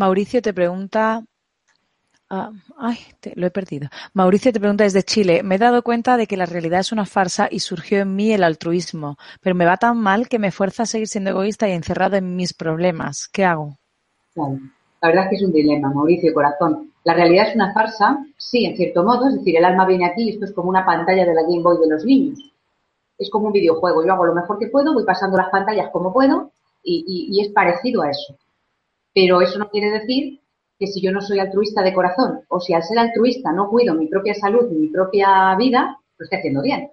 Mauricio te pregunta. ah, ay, te- lo he perdido. Mauricio te pregunta desde Chile. Me he dado cuenta de que la realidad es una farsa y surgió en mí el altruismo, pero me va tan mal que me fuerza a seguir siendo egoísta y encerrado en mis problemas. ¿Qué hago? La verdad es que es un dilema, Mauricio, corazón. La realidad es una farsa, sí, en cierto modo, es decir, el alma viene aquí y esto es como una pantalla de la Game Boy de los niños. Es como un videojuego, yo hago lo mejor que puedo, voy pasando las pantallas como puedo y es parecido a eso. Pero eso no quiere decir que si yo no soy altruista de corazón o si al ser altruista no cuido mi propia salud mi propia vida, lo estoy haciendo bien.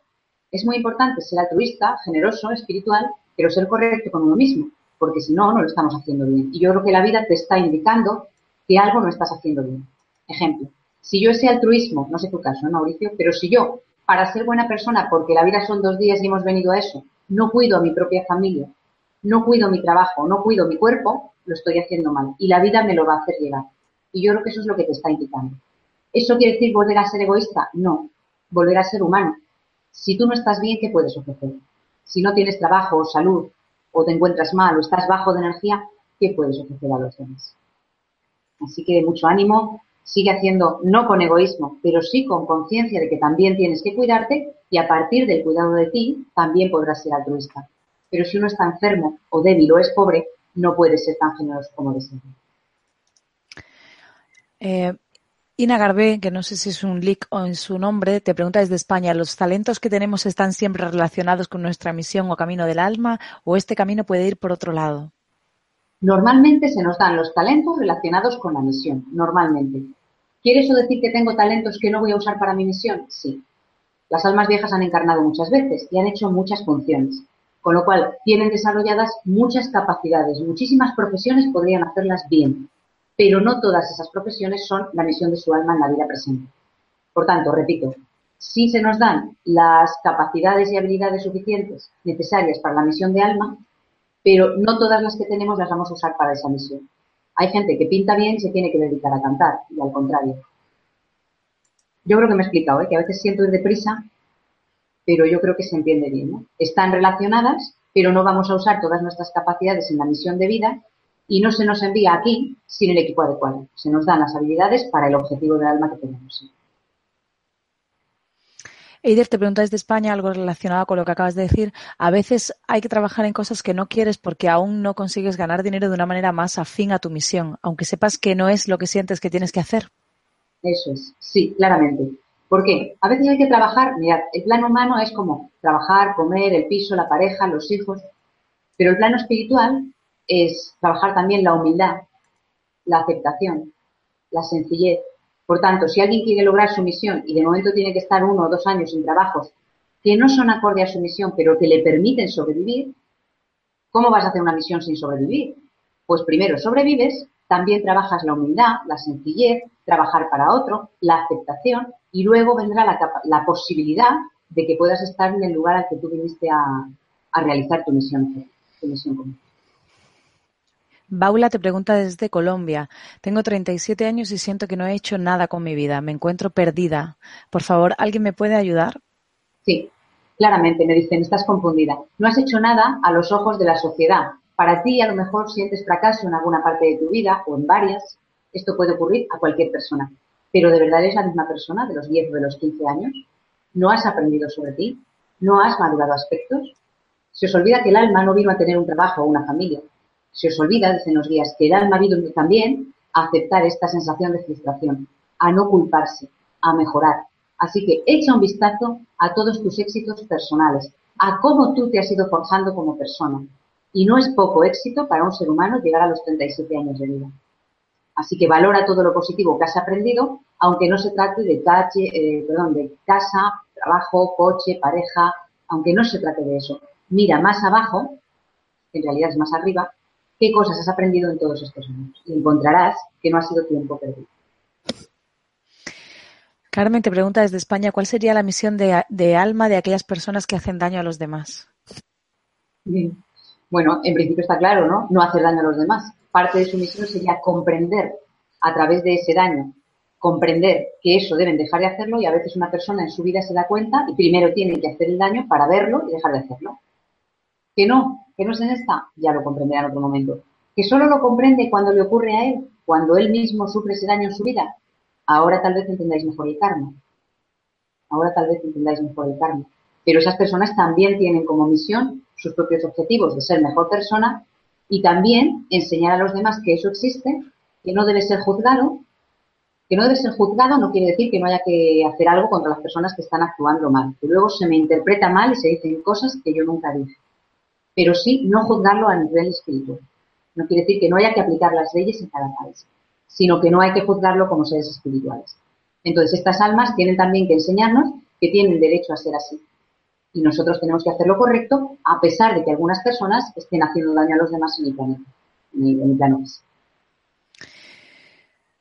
Es muy importante ser altruista, generoso, espiritual, pero ser correcto con uno mismo, porque si no, no lo estamos haciendo bien. Y yo creo que la vida te está indicando que algo no estás haciendo bien. Ejemplo, si yo ese altruismo, no sé tu caso, ¿eh, Mauricio, pero si yo, para ser buena persona, porque la vida son dos días y hemos venido a eso, no cuido a mi propia familia, no cuido mi trabajo, no cuido mi cuerpo, lo estoy haciendo mal. Y la vida me lo va a hacer llegar. Y yo creo que eso es lo que te está indicando. ¿Eso quiere decir volver a ser egoísta? No, volver a ser humano. Si tú no estás bien, ¿qué puedes ofrecer? Si no tienes trabajo o salud, o te encuentras mal, o estás bajo de energía, ¿qué puedes ofrecer a los demás? Así que mucho ánimo, sigue haciendo, no con egoísmo, pero sí con conciencia de que también tienes que cuidarte y a partir del cuidado de ti también podrás ser altruista. Pero si uno está enfermo o débil o es pobre, no puede ser tan generoso como desea. Eh, Ina Garbé, que no sé si es un leak o en su nombre, te pregunta desde España, ¿los talentos que tenemos están siempre relacionados con nuestra misión o camino del alma o este camino puede ir por otro lado? Normalmente se nos dan los talentos relacionados con la misión, normalmente. ¿Quiere eso decir que tengo talentos que no voy a usar para mi misión? Sí. Las almas viejas han encarnado muchas veces y han hecho muchas funciones, con lo cual tienen desarrolladas muchas capacidades, muchísimas profesiones podrían hacerlas bien, pero no todas esas profesiones son la misión de su alma en la vida presente. Por tanto, repito, si se nos dan las capacidades y habilidades suficientes necesarias para la misión de alma, pero no todas las que tenemos las vamos a usar para esa misión. Hay gente que pinta bien y se tiene que dedicar a cantar, y al contrario. Yo creo que me he explicado, ¿eh? que a veces siento ir deprisa, pero yo creo que se entiende bien. ¿no? Están relacionadas, pero no vamos a usar todas nuestras capacidades en la misión de vida y no se nos envía aquí sin el equipo adecuado. Se nos dan las habilidades para el objetivo del alma que tenemos. Eider te pregunta desde España algo relacionado con lo que acabas de decir. A veces hay que trabajar en cosas que no quieres porque aún no consigues ganar dinero de una manera más afín a tu misión, aunque sepas que no es lo que sientes que tienes que hacer. Eso es, sí, claramente. ¿Por qué? A veces hay que trabajar, mirad, el plano humano es como trabajar, comer, el piso, la pareja, los hijos, pero el plano espiritual es trabajar también la humildad, la aceptación, la sencillez. Por tanto, si alguien quiere lograr su misión y de momento tiene que estar uno o dos años en trabajos que no son acorde a su misión, pero que le permiten sobrevivir, ¿cómo vas a hacer una misión sin sobrevivir? Pues primero sobrevives, también trabajas la humildad, la sencillez, trabajar para otro, la aceptación y luego vendrá la, posibilidad de que puedas estar en el lugar al que tú viniste a, a realizar tu misión, tu misión común. Baula te pregunta desde Colombia. Tengo 37 años y siento que no he hecho nada con mi vida. Me encuentro perdida. Por favor, ¿alguien me puede ayudar? Sí, claramente me dicen, estás confundida. No has hecho nada a los ojos de la sociedad. Para ti a lo mejor sientes fracaso en alguna parte de tu vida o en varias. Esto puede ocurrir a cualquier persona. Pero ¿de verdad eres la misma persona de los 10 o de los 15 años? ¿No has aprendido sobre ti? ¿No has madurado aspectos? Se os olvida que el alma no vino a tener un trabajo o una familia. Se os olvida, dicen los guías, que el alma vino también a aceptar esta sensación de frustración, a no culparse, a mejorar. Así que echa un vistazo a todos tus éxitos personales, a cómo tú te has ido forjando como persona. Y no es poco éxito para un ser humano llegar a los 37 años de vida. Así que valora todo lo positivo que has aprendido, aunque no se trate de, eh, perdón, de casa, trabajo, coche, pareja, aunque no se trate de eso. Mira más abajo, en realidad es más arriba, qué cosas has aprendido en todos estos años. Y encontrarás que no ha sido tiempo perdido. Carmen te pregunta desde España, ¿cuál sería la misión de, alma de aquellas personas que hacen daño a los demás? Bien. Bueno, en principio está claro, ¿no? No hacer daño a los demás. Parte de su misión sería comprender a través de ese daño, comprender que eso deben dejar de hacerlo y a veces una persona en su vida se da cuenta y primero tiene que hacer el daño para verlo y dejar de hacerlo. Que no, que no es en esta, ya lo comprenderá en otro momento. Que solo lo comprende cuando le ocurre a él, cuando él mismo sufre ese daño en su vida. Ahora tal vez entendáis mejor el karma. Ahora tal vez entendáis mejor el karma. Pero esas personas también tienen como misión sus propios objetivos de ser mejor persona y también enseñar a los demás que eso existe, que no debe ser juzgado. Que no debe ser juzgado no quiere decir que no haya que hacer algo contra las personas que están actuando mal. Que luego se me interpreta mal y se dicen cosas que yo nunca dije. Pero sí no juzgarlo a nivel espiritual. No quiere decir que no haya que aplicar las leyes en cada país, sino que no hay que juzgarlo como seres espirituales. Entonces, estas almas tienen también que enseñarnos que tienen derecho a ser así, y nosotros tenemos que hacer lo correcto a pesar de que algunas personas estén haciendo daño a los demás en el planeta, en el, plano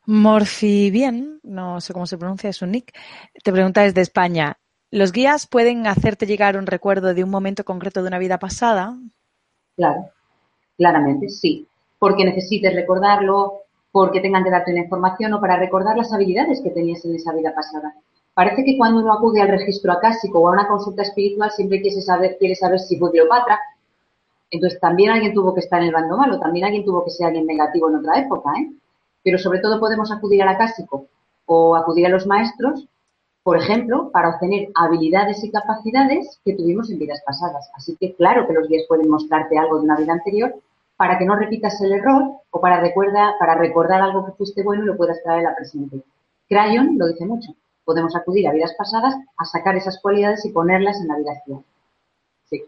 Morfi bien, no sé cómo se pronuncia, es un nick, te pregunta desde España, ¿los guías pueden hacerte llegar un recuerdo de un momento concreto de una vida pasada? Claro, claramente, sí, porque necesites recordarlo, porque tengan que darte información o para recordar las habilidades que tenías en esa vida pasada. Parece que cuando uno acude al registro acásico o a una consulta espiritual siempre quiere saber, quiere saber si fue Cleopatra. Entonces también alguien tuvo que estar en el bando malo, también alguien tuvo que ser alguien negativo en otra época, ¿eh? Pero sobre todo podemos acudir al acásico o acudir a los maestros, por ejemplo, para obtener habilidades y capacidades que tuvimos en vidas pasadas. Así que claro que los guías pueden mostrarte algo de una vida anterior para que no repitas el error o para, para recordar algo que fuiste bueno y lo puedas traer a la presente. Crayon lo dice mucho podemos acudir a vidas pasadas a sacar esas cualidades y ponerlas en la vida actual. Sí.